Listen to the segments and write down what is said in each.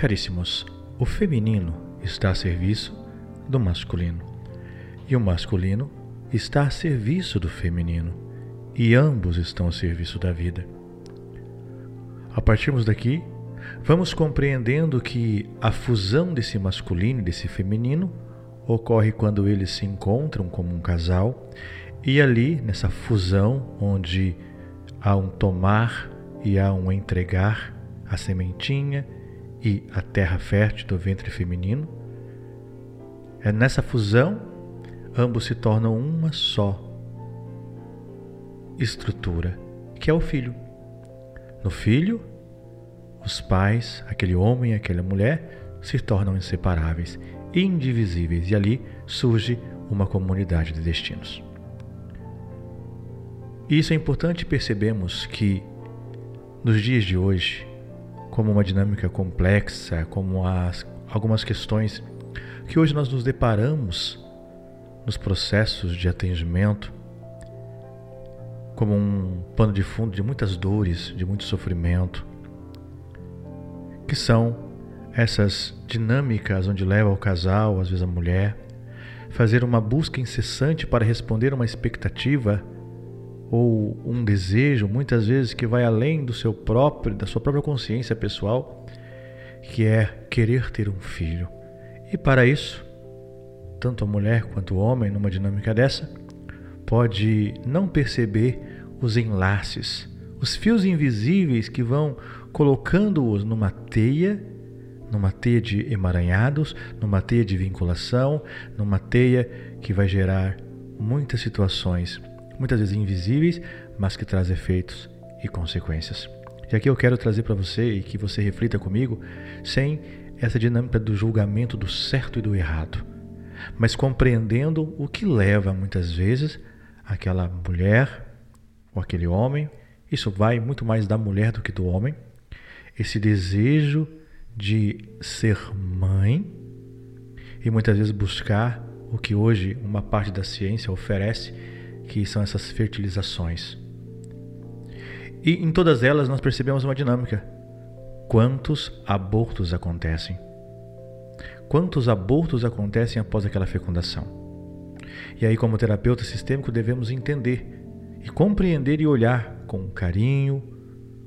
Caríssimos, o feminino está a serviço do masculino. E o masculino está a serviço do feminino. E ambos estão a serviço da vida. A partirmos daqui, vamos compreendendo que a fusão desse masculino e desse feminino ocorre quando eles se encontram como um casal. E ali, nessa fusão, onde há um tomar e há um entregar, a sementinha e a terra fértil do ventre feminino, é nessa fusão ambos se tornam uma só estrutura, que é o filho. No filho, os pais, aquele homem e aquela mulher, se tornam inseparáveis, indivisíveis, e ali surge uma comunidade de destinos. Isso é importante percebemos que nos dias de hoje, como uma dinâmica complexa, como as, algumas questões que hoje nós nos deparamos nos processos de atendimento, como um pano de fundo de muitas dores, de muito sofrimento, que são essas dinâmicas onde leva o casal, às vezes a mulher, fazer uma busca incessante para responder uma expectativa ou um desejo, muitas vezes que vai além do seu próprio, da sua própria consciência pessoal, que é querer ter um filho. E para isso, tanto a mulher quanto o homem, numa dinâmica dessa, pode não perceber os enlaces, os fios invisíveis que vão colocando-os numa teia, numa teia de emaranhados, numa teia de vinculação, numa teia que vai gerar muitas situações, muitas vezes invisíveis, mas que traz efeitos e consequências. E aqui eu quero trazer para você e que você reflita comigo, sem essa dinâmica do julgamento do certo e do errado, mas compreendendo o que leva muitas vezes aquela mulher ou aquele homem, isso vai muito mais da mulher do que do homem, esse desejo de ser mãe e muitas vezes buscar o que hoje uma parte da ciência oferece, que são essas fertilizações. E em todas elas nós percebemos uma dinâmica. Quantos abortos acontecem? Quantos abortos acontecem após aquela fecundação? E aí, como terapeuta sistêmico, devemos entender e compreender e olhar com carinho,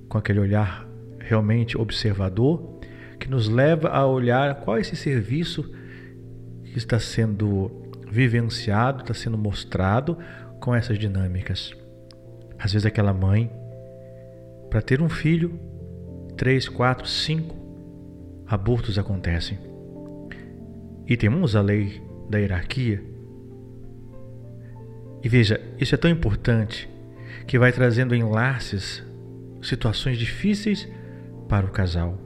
com aquele olhar realmente observador, que nos leva a olhar qual é esse serviço que está sendo vivenciado, está sendo mostrado com essas dinâmicas. Às vezes, aquela mãe, para ter um filho, três, quatro, cinco abortos acontecem. E temos a lei da hierarquia. E veja, isso é tão importante que vai trazendo enlaces, situações difíceis para o casal.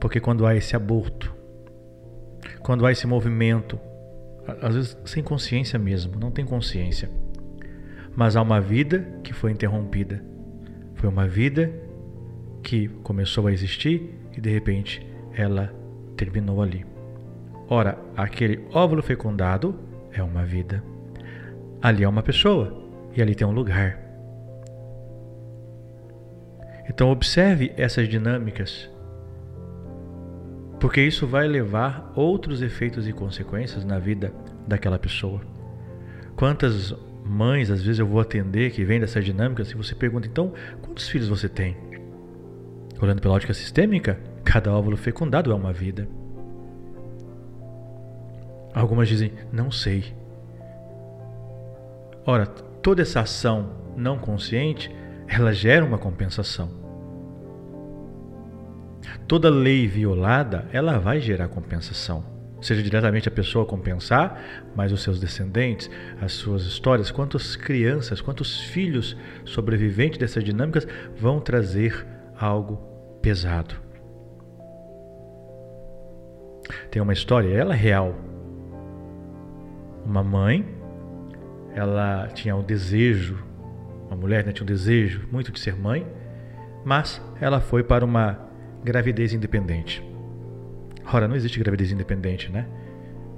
Porque quando há esse aborto, quando há esse movimento, às vezes sem consciência mesmo, não tem consciência, mas há uma vida que foi interrompida. Foi uma vida que começou a existir e de repente ela terminou ali. Ora, aquele óvulo fecundado é uma vida. Ali é uma pessoa e ali tem um lugar. Então, observe essas dinâmicas, porque isso vai levar outros efeitos e consequências na vida daquela pessoa. Quantas mães, às vezes, eu vou atender que vêm dessas dinâmicas e você pergunta, então, quantos filhos você tem? Olhando pela ótica sistêmica, cada óvulo fecundado é uma vida. Algumas dizem, não sei. Ora, toda essa ação não consciente, ela gera uma compensação. Toda lei violada, ela vai gerar compensação. Seja diretamente a pessoa compensar, mas os seus descendentes, as suas histórias, quantas crianças, quantos filhos sobreviventes dessas dinâmicas vão trazer algo pesado. Tem uma história, ela é real. Uma mãe ela tinha o desejo, uma mulher né, tinha o desejo muito de ser mãe, mas ela foi para uma gravidez independente. Ora, não existe gravidez independente, né?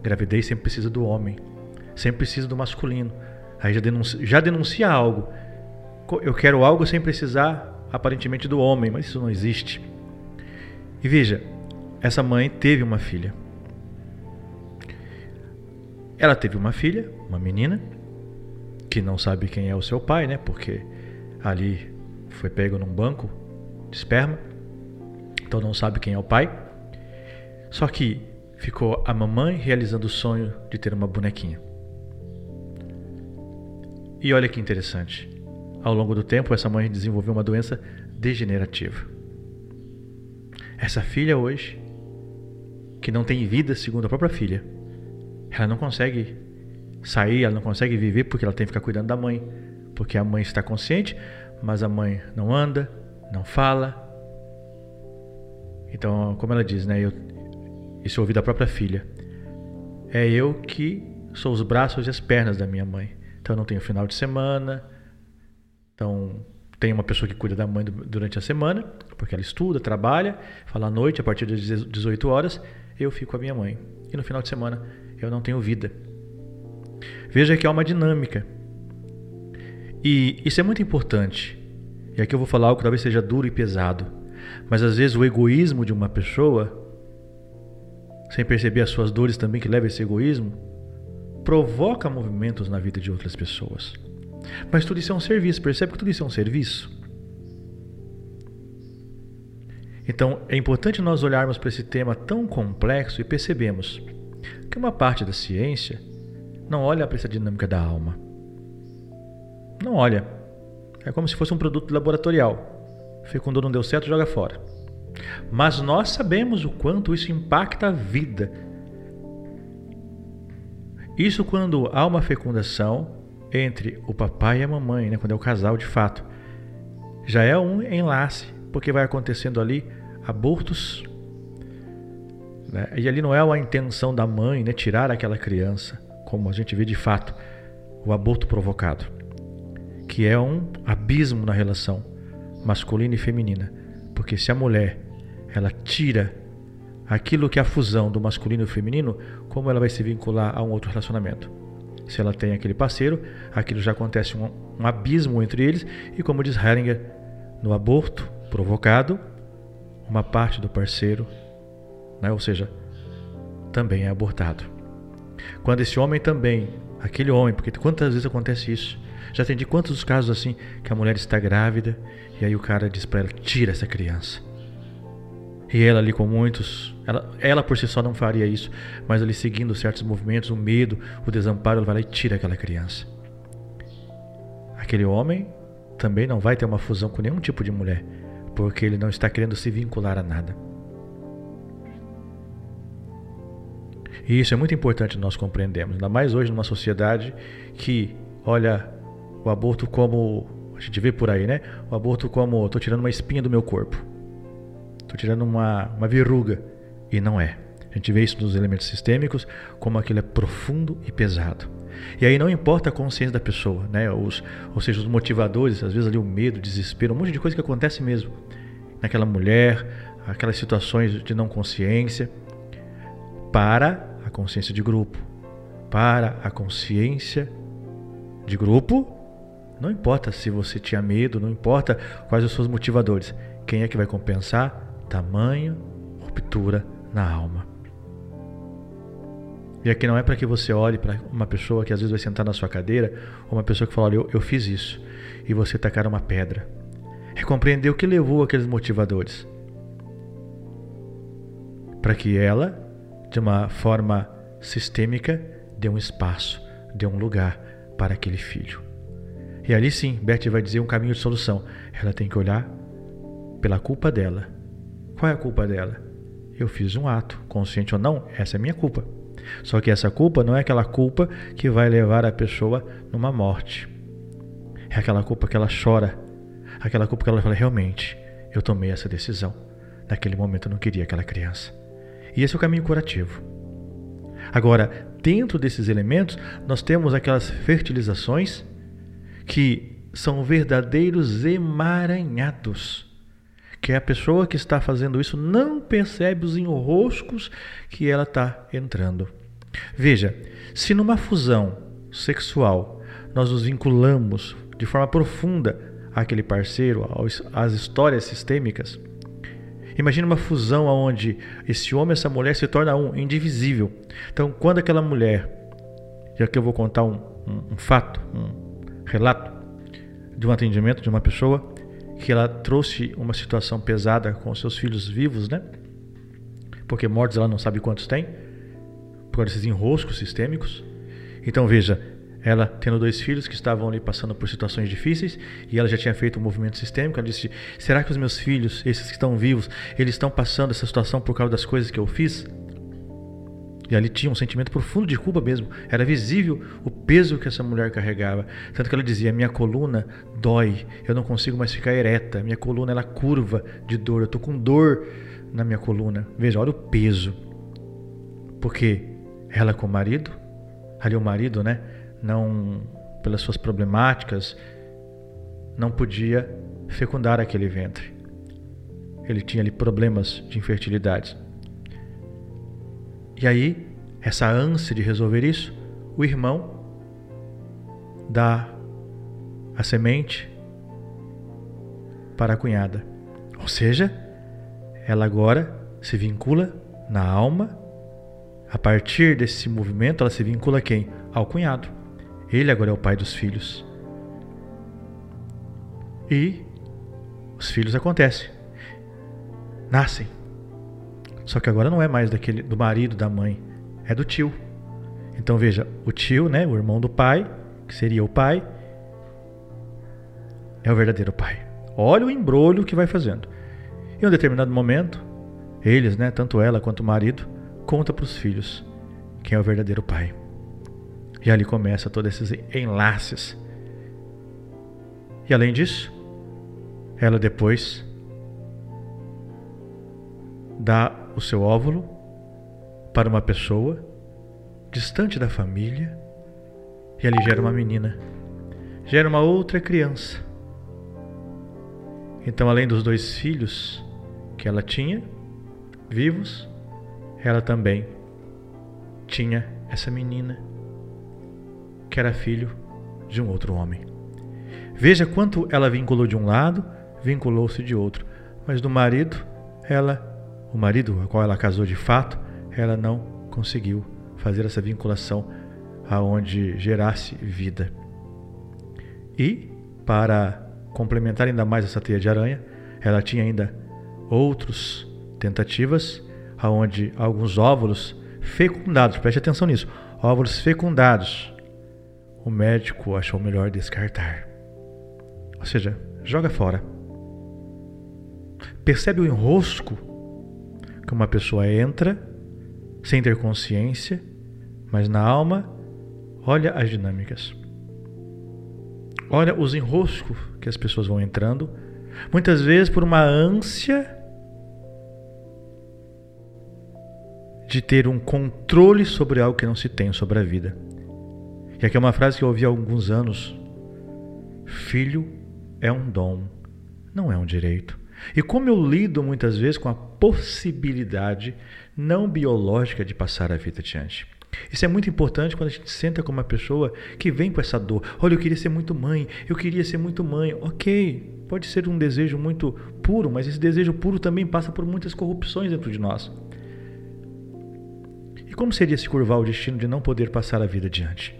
Gravidez sempre precisa do homem, sempre precisa do masculino. Aí já denuncia, já denuncia algo. Eu quero algo sem precisar aparentemente do homem, mas isso não existe. E veja, essa mãe teve uma filha. Ela teve uma filha, uma menina, que não sabe quem é o seu pai, né? Porque ali foi pego num banco de esperma, então não sabe quem é o pai. Só que ficou a mamãe realizando o sonho de ter uma bonequinha. E olha que interessante. Ao longo do tempo, essa mãe desenvolveu uma doença degenerativa. Essa filha hoje, que não tem vida segundo a própria filha, ela não consegue sair, ela não consegue viver porque ela tem que ficar cuidando da mãe. Porque a mãe está consciente, mas a mãe não anda, não fala. Então, como ela diz, né? Eu, isso eu ouvi da própria filha. É eu que sou os braços e as pernas da minha mãe. Então, eu não tenho final de semana. Então, tem uma pessoa que cuida da mãe durante a semana, porque ela estuda, trabalha, fala à noite, a partir das 18 horas, eu fico com a minha mãe. E no final de semana eu não tenho vida. Veja que há uma dinâmica. E isso é muito importante. E aqui eu vou falar algo que talvez seja duro e pesado. Mas às vezes o egoísmo de uma pessoa, sem perceber as suas dores também que leva esse egoísmo, provoca movimentos na vida de outras pessoas. Mas tudo isso é um serviço, percebe que tudo isso é um serviço? Então é importante nós olharmos para esse tema tão complexo e percebemos que uma parte da ciência não olha para essa dinâmica da alma. Não olha. É como se fosse um produto laboratorial. Fecundou, não deu certo, joga fora. Mas nós sabemos o quanto isso impacta a vida. Isso quando há uma fecundação entre o papai e a mamãe, né? quando é o casal de fato. Já é um enlace, porque vai acontecendo ali abortos né? E ali não é a intenção da mãe né, tirar aquela criança, como a gente vê de fato, o aborto provocado, que é um abismo na relação masculina e feminina. Porque se a mulher ela tira aquilo que é a fusão do masculino e feminino, como ela vai se vincular a um outro relacionamento? Se ela tem aquele parceiro, aquilo já acontece um, um abismo entre eles, e como diz Heringer, no aborto provocado, uma parte do parceiro né? ou seja, também é abortado. Quando esse homem também, aquele homem, porque quantas vezes acontece isso? Já atendi quantos casos assim que a mulher está grávida e aí o cara diz para ela: tira essa criança. E ela ali com muitos, ela, ela por si só não faria isso, mas ali seguindo certos movimentos, o medo, o desamparo, ela vai lá e tira aquela criança. Aquele homem também não vai ter uma fusão com nenhum tipo de mulher, porque ele não está querendo se vincular a nada. E isso é muito importante nós compreendermos, ainda mais hoje numa sociedade que olha o aborto como a gente vê por aí, né? O aborto como estou tirando uma espinha do meu corpo, estou tirando uma, uma verruga e não é. A gente vê isso nos elementos sistêmicos, como aquilo é profundo e pesado. E aí não importa a consciência da pessoa, né? Os, ou seja, os motivadores, às vezes ali o medo, o desespero, um monte de coisa que acontece mesmo naquela mulher, aquelas situações de não consciência, para a consciência de grupo. Para a consciência de grupo, não importa se você tinha medo, não importa quais os seus motivadores. Quem é que vai compensar? Tamanho, ruptura na alma. E aqui não é para que você olhe para uma pessoa que às vezes vai sentar na sua cadeira, ou uma pessoa que fala: Olha, eu, eu fiz isso, e você tacar uma pedra. É compreender o que levou aqueles motivadores. Para que ela de uma forma sistêmica, dê um espaço, dê um lugar para aquele filho. E ali sim, Beth vai dizer um caminho de solução. Ela tem que olhar pela culpa dela. Qual é a culpa dela? Eu fiz um ato, consciente ou não, essa é minha culpa. Só que essa culpa não é aquela culpa que vai levar a pessoa numa morte. É aquela culpa que ela chora, aquela culpa que ela fala: realmente, eu tomei essa decisão. Naquele momento eu não queria aquela criança. E esse é o caminho curativo. Agora, dentro desses elementos, nós temos aquelas fertilizações que são verdadeiros emaranhados. Que a pessoa que está fazendo isso não percebe os enroscos que ela está entrando. Veja, se numa fusão sexual nós nos vinculamos de forma profunda àquele parceiro, às histórias sistêmicas, Imagina uma fusão onde esse homem e essa mulher se tornam um, indivisível. Então, quando aquela mulher, já que eu vou contar um, um, um fato, um relato de um atendimento de uma pessoa, que ela trouxe uma situação pesada com seus filhos vivos, né? Porque mortos ela não sabe quantos tem, por esses enroscos sistêmicos. Então veja, ela tendo dois filhos que estavam ali passando por situações difíceis e ela já tinha feito um movimento sistêmico. Ela disse: Será que os meus filhos, esses que estão vivos, eles estão passando essa situação por causa das coisas que eu fiz? E ali tinha um sentimento profundo de culpa mesmo. Era visível o peso que essa mulher carregava. Tanto que ela dizia: Minha coluna dói, eu não consigo mais ficar ereta, minha coluna ela curva de dor, eu estou com dor na minha coluna. Veja, olha o peso. Porque ela com o marido, ali o marido, né? não pelas suas problemáticas, não podia fecundar aquele ventre. Ele tinha ali problemas de infertilidade. E aí, essa ânsia de resolver isso, o irmão dá a semente para a cunhada. Ou seja, ela agora se vincula na alma. A partir desse movimento, ela se vincula a quem? Ao cunhado. Ele agora é o pai dos filhos. E os filhos acontecem. Nascem. Só que agora não é mais daquele do marido, da mãe, é do tio. Então veja, o tio, né, o irmão do pai, que seria o pai, é o verdadeiro pai. Olha o embrulho que vai fazendo. Em um determinado momento, eles, né, tanto ela quanto o marido, conta para os filhos quem é o verdadeiro pai. E ali começa todos esses enlaces. E além disso, ela depois dá o seu óvulo para uma pessoa distante da família e ali gera uma menina, gera uma outra criança. Então, além dos dois filhos que ela tinha vivos, ela também tinha essa menina que era filho de um outro homem. Veja quanto ela vinculou de um lado, vinculou-se de outro, mas do marido, ela, o marido a qual ela casou de fato, ela não conseguiu fazer essa vinculação aonde gerasse vida. E para complementar ainda mais essa teia de aranha, ela tinha ainda outras tentativas aonde alguns óvulos fecundados, preste atenção nisso, óvulos fecundados o médico achou melhor descartar. Ou seja, joga fora. Percebe o enrosco que uma pessoa entra sem ter consciência, mas na alma, olha as dinâmicas. Olha os enroscos que as pessoas vão entrando, muitas vezes por uma ânsia de ter um controle sobre algo que não se tem sobre a vida. E aqui é uma frase que eu ouvi há alguns anos: Filho é um dom, não é um direito. E como eu lido muitas vezes com a possibilidade não biológica de passar a vida adiante. Isso é muito importante quando a gente senta com uma pessoa que vem com essa dor. Olha, eu queria ser muito mãe, eu queria ser muito mãe. Ok, pode ser um desejo muito puro, mas esse desejo puro também passa por muitas corrupções dentro de nós. E como seria se curvar o destino de não poder passar a vida adiante?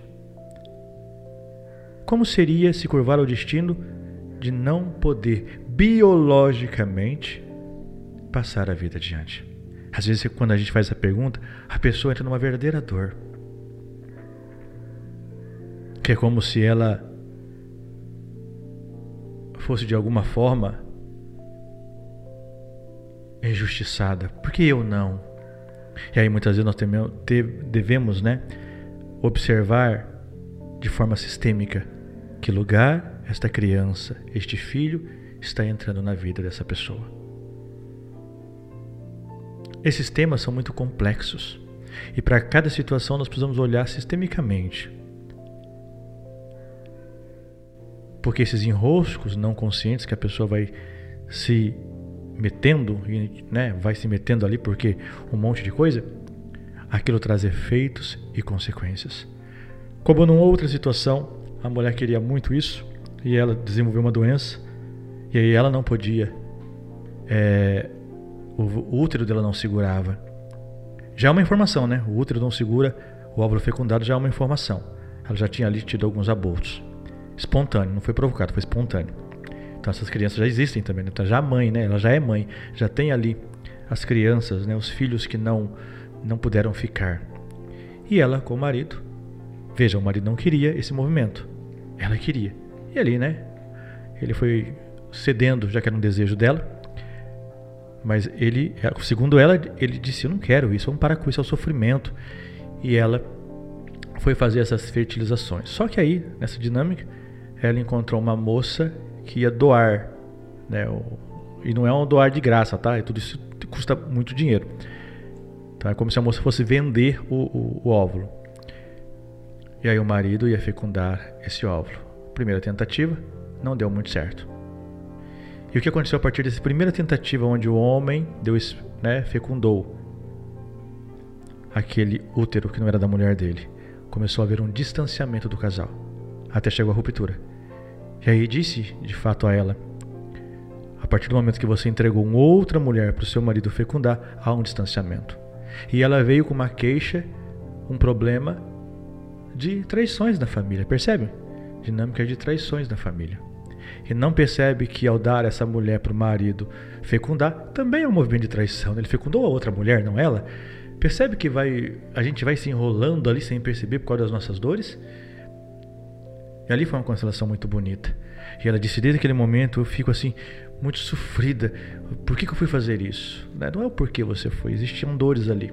Como seria se curvar ao destino de não poder biologicamente passar a vida adiante? Às vezes, quando a gente faz essa pergunta, a pessoa entra numa verdadeira dor. Que é como se ela fosse de alguma forma injustiçada. Por que eu não? E aí muitas vezes nós devemos né, observar de forma sistêmica que lugar esta criança, este filho, está entrando na vida dessa pessoa. Esses temas são muito complexos e para cada situação nós precisamos olhar sistemicamente. Porque esses enroscos não conscientes que a pessoa vai se metendo, né, vai se metendo ali porque um monte de coisa, aquilo traz efeitos e consequências. Como numa outra situação, a mulher queria muito isso e ela desenvolveu uma doença e aí ela não podia é, o útero dela não segurava. Já é uma informação, né? O útero não segura o óvulo fecundado, já é uma informação. Ela já tinha ali tido alguns abortos. Espontâneo, não foi provocado, foi espontâneo. Então essas crianças já existem também, né? Então, já a mãe, né? Ela já é mãe, já tem ali as crianças, né? Os filhos que não não puderam ficar. E ela com o marido, veja, o marido não queria esse movimento, ela queria. E ali, né? Ele foi cedendo, já que era um desejo dela. Mas ele, segundo ela, ele disse: Eu não quero isso, vamos parar com isso, é o sofrimento. E ela foi fazer essas fertilizações. Só que aí, nessa dinâmica, ela encontrou uma moça que ia doar, né? E não é um doar de graça, tá? E tudo isso custa muito dinheiro. Então é como se a moça fosse vender o, o, o óvulo. E aí o marido ia fecundar esse óvulo. Primeira tentativa, não deu muito certo. E o que aconteceu a partir dessa primeira tentativa, onde o homem deu, né, fecundou aquele útero que não era da mulher dele? Começou a haver um distanciamento do casal, até chegou a ruptura. E aí disse de fato a ela: a partir do momento que você entregou uma outra mulher para o seu marido fecundar, há um distanciamento. E ela veio com uma queixa, um problema de traições na família, percebe? Dinâmica de traições na família. E não percebe que ao dar essa mulher para o marido fecundar, também é um movimento de traição. Ele fecundou a outra mulher, não ela? Percebe que vai, a gente vai se enrolando ali sem perceber por causa das nossas dores? E ali foi uma constelação muito bonita. E ela disse: desde aquele momento eu fico assim, muito sofrida. Por que, que eu fui fazer isso? Né? Não é o porquê você foi, existiam dores ali.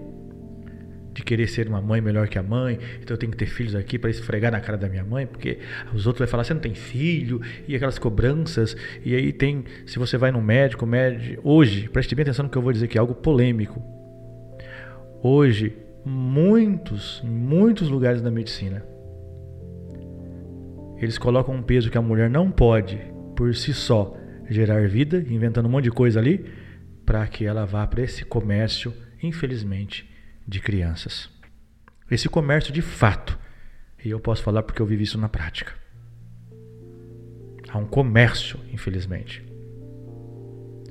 De querer ser uma mãe melhor que a mãe, então eu tenho que ter filhos aqui para esfregar na cara da minha mãe, porque os outros vão falar: você não tem filho, e aquelas cobranças. E aí tem, se você vai no médico, médico. Hoje, preste bem atenção no que eu vou dizer, que é algo polêmico. Hoje, muitos, muitos lugares da medicina, eles colocam um peso que a mulher não pode, por si só, gerar vida, inventando um monte de coisa ali, para que ela vá para esse comércio, infelizmente, de crianças. Esse comércio de fato. E eu posso falar porque eu vivi isso na prática. Há um comércio, infelizmente.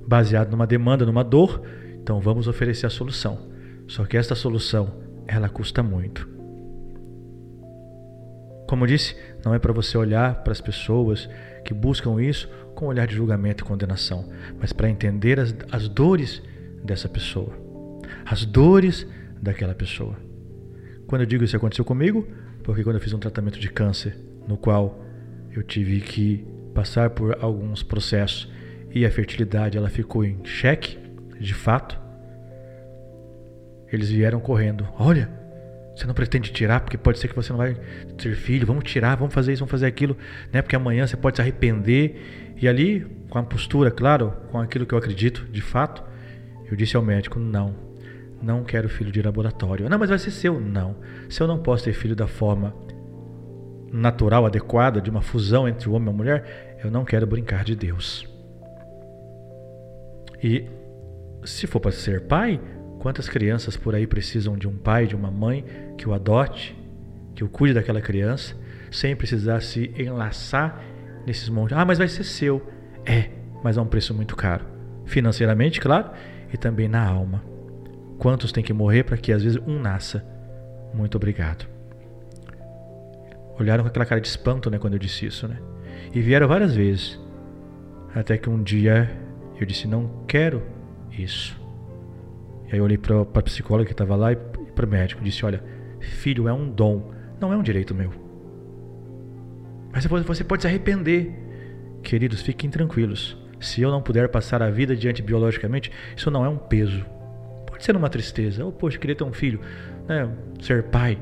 Baseado numa demanda, numa dor, então vamos oferecer a solução. Só que esta solução, ela custa muito. Como disse, não é para você olhar para as pessoas que buscam isso com um olhar de julgamento e condenação, mas para entender as, as dores dessa pessoa, as dores daquela pessoa. Quando eu digo isso aconteceu comigo, porque quando eu fiz um tratamento de câncer, no qual eu tive que passar por alguns processos e a fertilidade ela ficou em xeque, de fato, eles vieram correndo. Olha, você não pretende tirar porque pode ser que você não vai ter filho. Vamos tirar, vamos fazer isso, vamos fazer aquilo, né? Porque amanhã você pode se arrepender. E ali, com a postura, claro, com aquilo que eu acredito, de fato, eu disse ao médico: não, não quero filho de laboratório. Não, mas vai ser seu. Não. Se eu não posso ter filho da forma natural, adequada, de uma fusão entre o homem e a mulher, eu não quero brincar de Deus. E se for para ser pai, Quantas crianças por aí precisam de um pai, de uma mãe que o adote, que o cuide daquela criança, sem precisar se enlaçar nesses montes. Ah, mas vai ser seu. É, mas é um preço muito caro. Financeiramente, claro, e também na alma. Quantos tem que morrer para que às vezes um nasça? Muito obrigado. Olharam com aquela cara de espanto, né, quando eu disse isso, né? E vieram várias vezes. Até que um dia eu disse: Não quero isso. E aí eu olhei para a psicóloga que estava lá e para o médico. Disse: Olha, filho é um dom, não é um direito meu. Mas você pode se arrepender. Queridos, fiquem tranquilos. Se eu não puder passar a vida diante biologicamente, isso não é um peso. Pode ser uma tristeza. Oh, poxa, queria ter um filho, né? ser pai.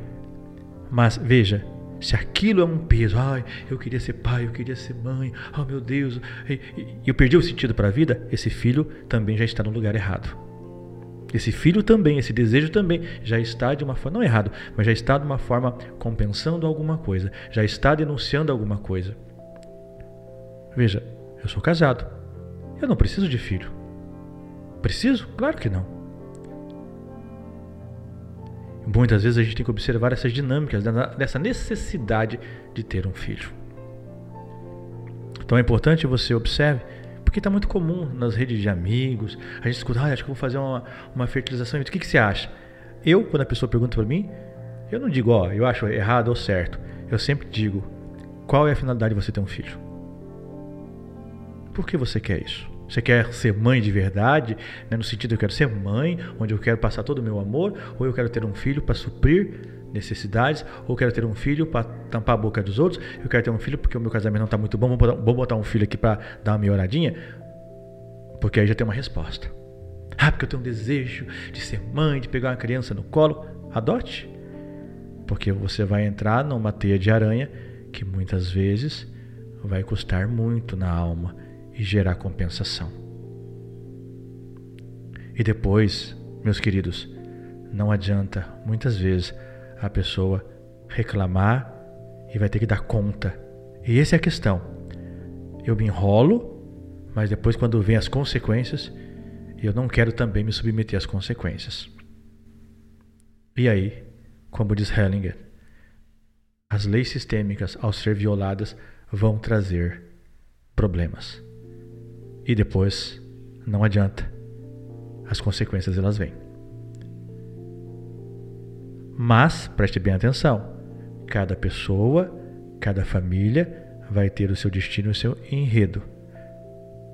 Mas veja, se aquilo é um peso, ai, eu queria ser pai, eu queria ser mãe, oh meu Deus, e eu perdi o sentido para a vida, esse filho também já está no lugar errado. Esse filho também, esse desejo também já está de uma forma, não errado, mas já está de uma forma compensando alguma coisa, já está denunciando alguma coisa. Veja, eu sou casado. Eu não preciso de filho. Preciso? Claro que não. Muitas vezes a gente tem que observar essas dinâmicas dessa necessidade de ter um filho. Então é importante você observe Porque está muito comum nas redes de amigos, a gente escuta, ah, acho que vou fazer uma, uma fertilização. O que, que você acha? Eu, quando a pessoa pergunta para mim, eu não digo, ó, eu acho errado ou certo. Eu sempre digo, qual é a finalidade de você ter um filho? Por que você quer isso? Você quer ser mãe de verdade, né? no sentido eu quero ser mãe, onde eu quero passar todo o meu amor, ou eu quero ter um filho para suprir necessidades, ou quero ter um filho para tampar a boca dos outros, eu quero ter um filho porque o meu casamento não está muito bom, vou botar, vou botar um filho aqui para dar uma melhoradinha, porque aí já tem uma resposta. Ah, porque eu tenho um desejo de ser mãe, de pegar uma criança no colo. Adote. Porque você vai entrar numa teia de aranha que muitas vezes vai custar muito na alma e gerar compensação. E depois, meus queridos, não adianta muitas vezes a pessoa reclamar e vai ter que dar conta. E essa é a questão. Eu me enrolo, mas depois, quando vem as consequências, eu não quero também me submeter às consequências. E aí, como diz Hellinger, as leis sistêmicas, ao ser violadas, vão trazer problemas. E depois, não adianta. As consequências elas vêm. Mas preste bem atenção. Cada pessoa, cada família vai ter o seu destino, o seu enredo.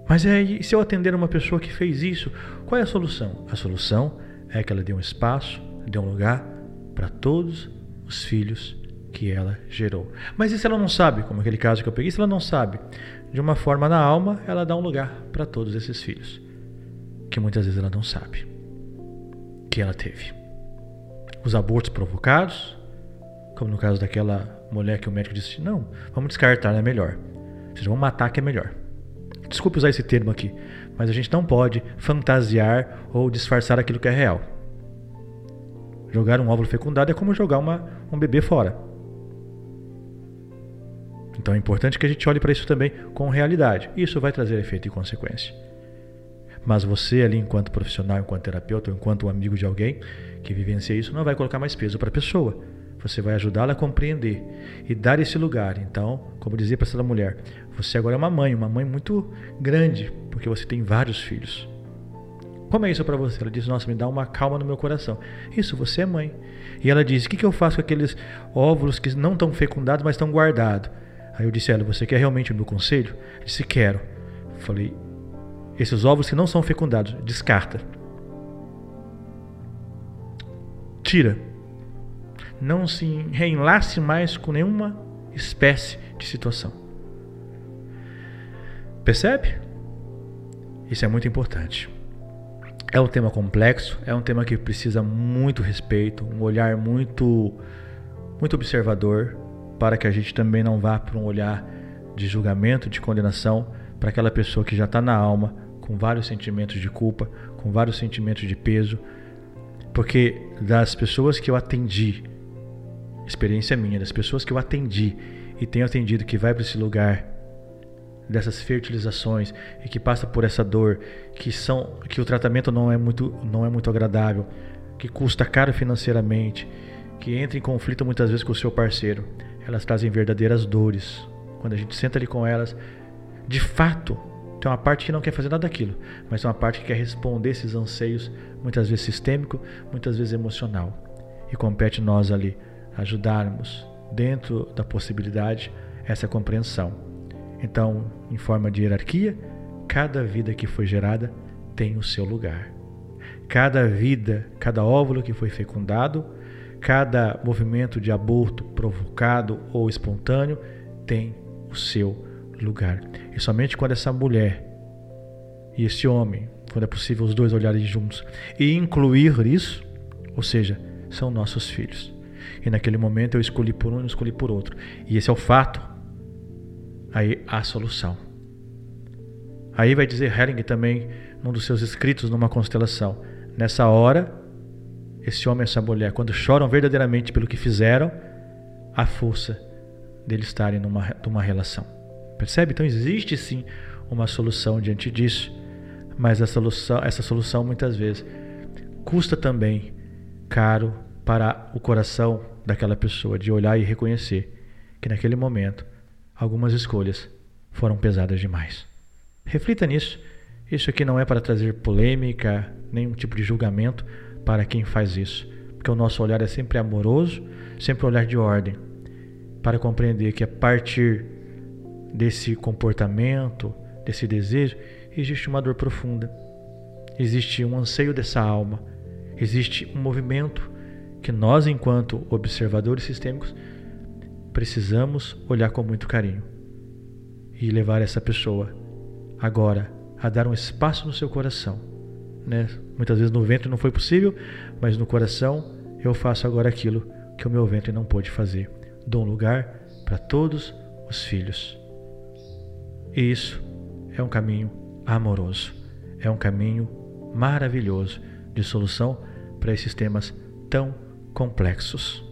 Mas é, se eu atender uma pessoa que fez isso, qual é a solução? A solução é que ela dê um espaço, dê um lugar para todos os filhos que ela gerou. Mas e se ela não sabe, como aquele caso que eu peguei, se ela não sabe, de uma forma na alma, ela dá um lugar para todos esses filhos, que muitas vezes ela não sabe que ela teve. Os abortos provocados, como no caso daquela mulher que o médico disse: não, vamos descartar, é melhor. Vocês vão matar que é melhor. Desculpe usar esse termo aqui, mas a gente não pode fantasiar ou disfarçar aquilo que é real. Jogar um óvulo fecundado é como jogar uma, um bebê fora. Então é importante que a gente olhe para isso também com realidade. Isso vai trazer efeito e consequência. Mas você ali, enquanto profissional, enquanto terapeuta, ou enquanto amigo de alguém que vivencia isso, não vai colocar mais peso para a pessoa. Você vai ajudá-la a compreender e dar esse lugar. Então, como dizia para essa mulher, você agora é uma mãe, uma mãe muito grande, porque você tem vários filhos. Como é isso para você? Ela diz: Nossa, me dá uma calma no meu coração. Isso, você é mãe. E ela diz: O que, que eu faço com aqueles óvulos que não estão fecundados, mas estão guardados? Aí eu disse a ela: Você quer realmente o meu conselho? Ela disse: Quero. Eu falei: Esses óvulos que não são fecundados, descarta. Tira. Não se reenlace mais com nenhuma espécie de situação. Percebe? Isso é muito importante. É um tema complexo, é um tema que precisa muito respeito, um olhar muito muito observador para que a gente também não vá para um olhar de julgamento, de condenação para aquela pessoa que já está na alma com vários sentimentos de culpa, com vários sentimentos de peso, porque das pessoas que eu atendi, experiência minha, das pessoas que eu atendi e tenho atendido que vai para esse lugar dessas fertilizações e que passa por essa dor, que são que o tratamento não é muito não é muito agradável, que custa caro financeiramente, que entra em conflito muitas vezes com o seu parceiro. Elas trazem verdadeiras dores. Quando a gente senta ali com elas, de fato, tem uma parte que não quer fazer nada daquilo, mas tem uma parte que quer responder esses anseios, muitas vezes sistêmico, muitas vezes emocional. E compete nós ali ajudarmos dentro da possibilidade essa compreensão. Então, em forma de hierarquia, cada vida que foi gerada tem o seu lugar. Cada vida, cada óvulo que foi fecundado, cada movimento de aborto provocado ou espontâneo tem o seu lugar. E somente quando essa mulher e esse homem, quando é possível os dois olharem juntos e incluir isso, ou seja, são nossos filhos. E naquele momento eu escolhi por um e escolhi por outro. E esse é o fato aí há solução. Aí vai dizer Hering também, num dos seus escritos numa constelação: nessa hora, esse homem e essa mulher, quando choram verdadeiramente pelo que fizeram, a força deles estarem numa, numa relação. Percebe? Então existe sim uma solução diante disso, mas essa solução, essa solução muitas vezes custa também caro para o coração daquela pessoa de olhar e reconhecer que naquele momento algumas escolhas foram pesadas demais. Reflita nisso. Isso aqui não é para trazer polêmica, nenhum tipo de julgamento para quem faz isso, porque o nosso olhar é sempre amoroso, sempre um olhar de ordem, para compreender que a partir desse comportamento, desse desejo, existe uma dor profunda, existe um anseio dessa alma, existe um movimento que nós, enquanto observadores sistêmicos, precisamos olhar com muito carinho e levar essa pessoa agora a dar um espaço no seu coração. Né? Muitas vezes no ventre não foi possível, mas no coração eu faço agora aquilo que o meu ventre não pôde fazer. Dou um lugar para todos os filhos. E isso é um caminho amoroso, é um caminho maravilhoso de solução para esses temas tão complexos.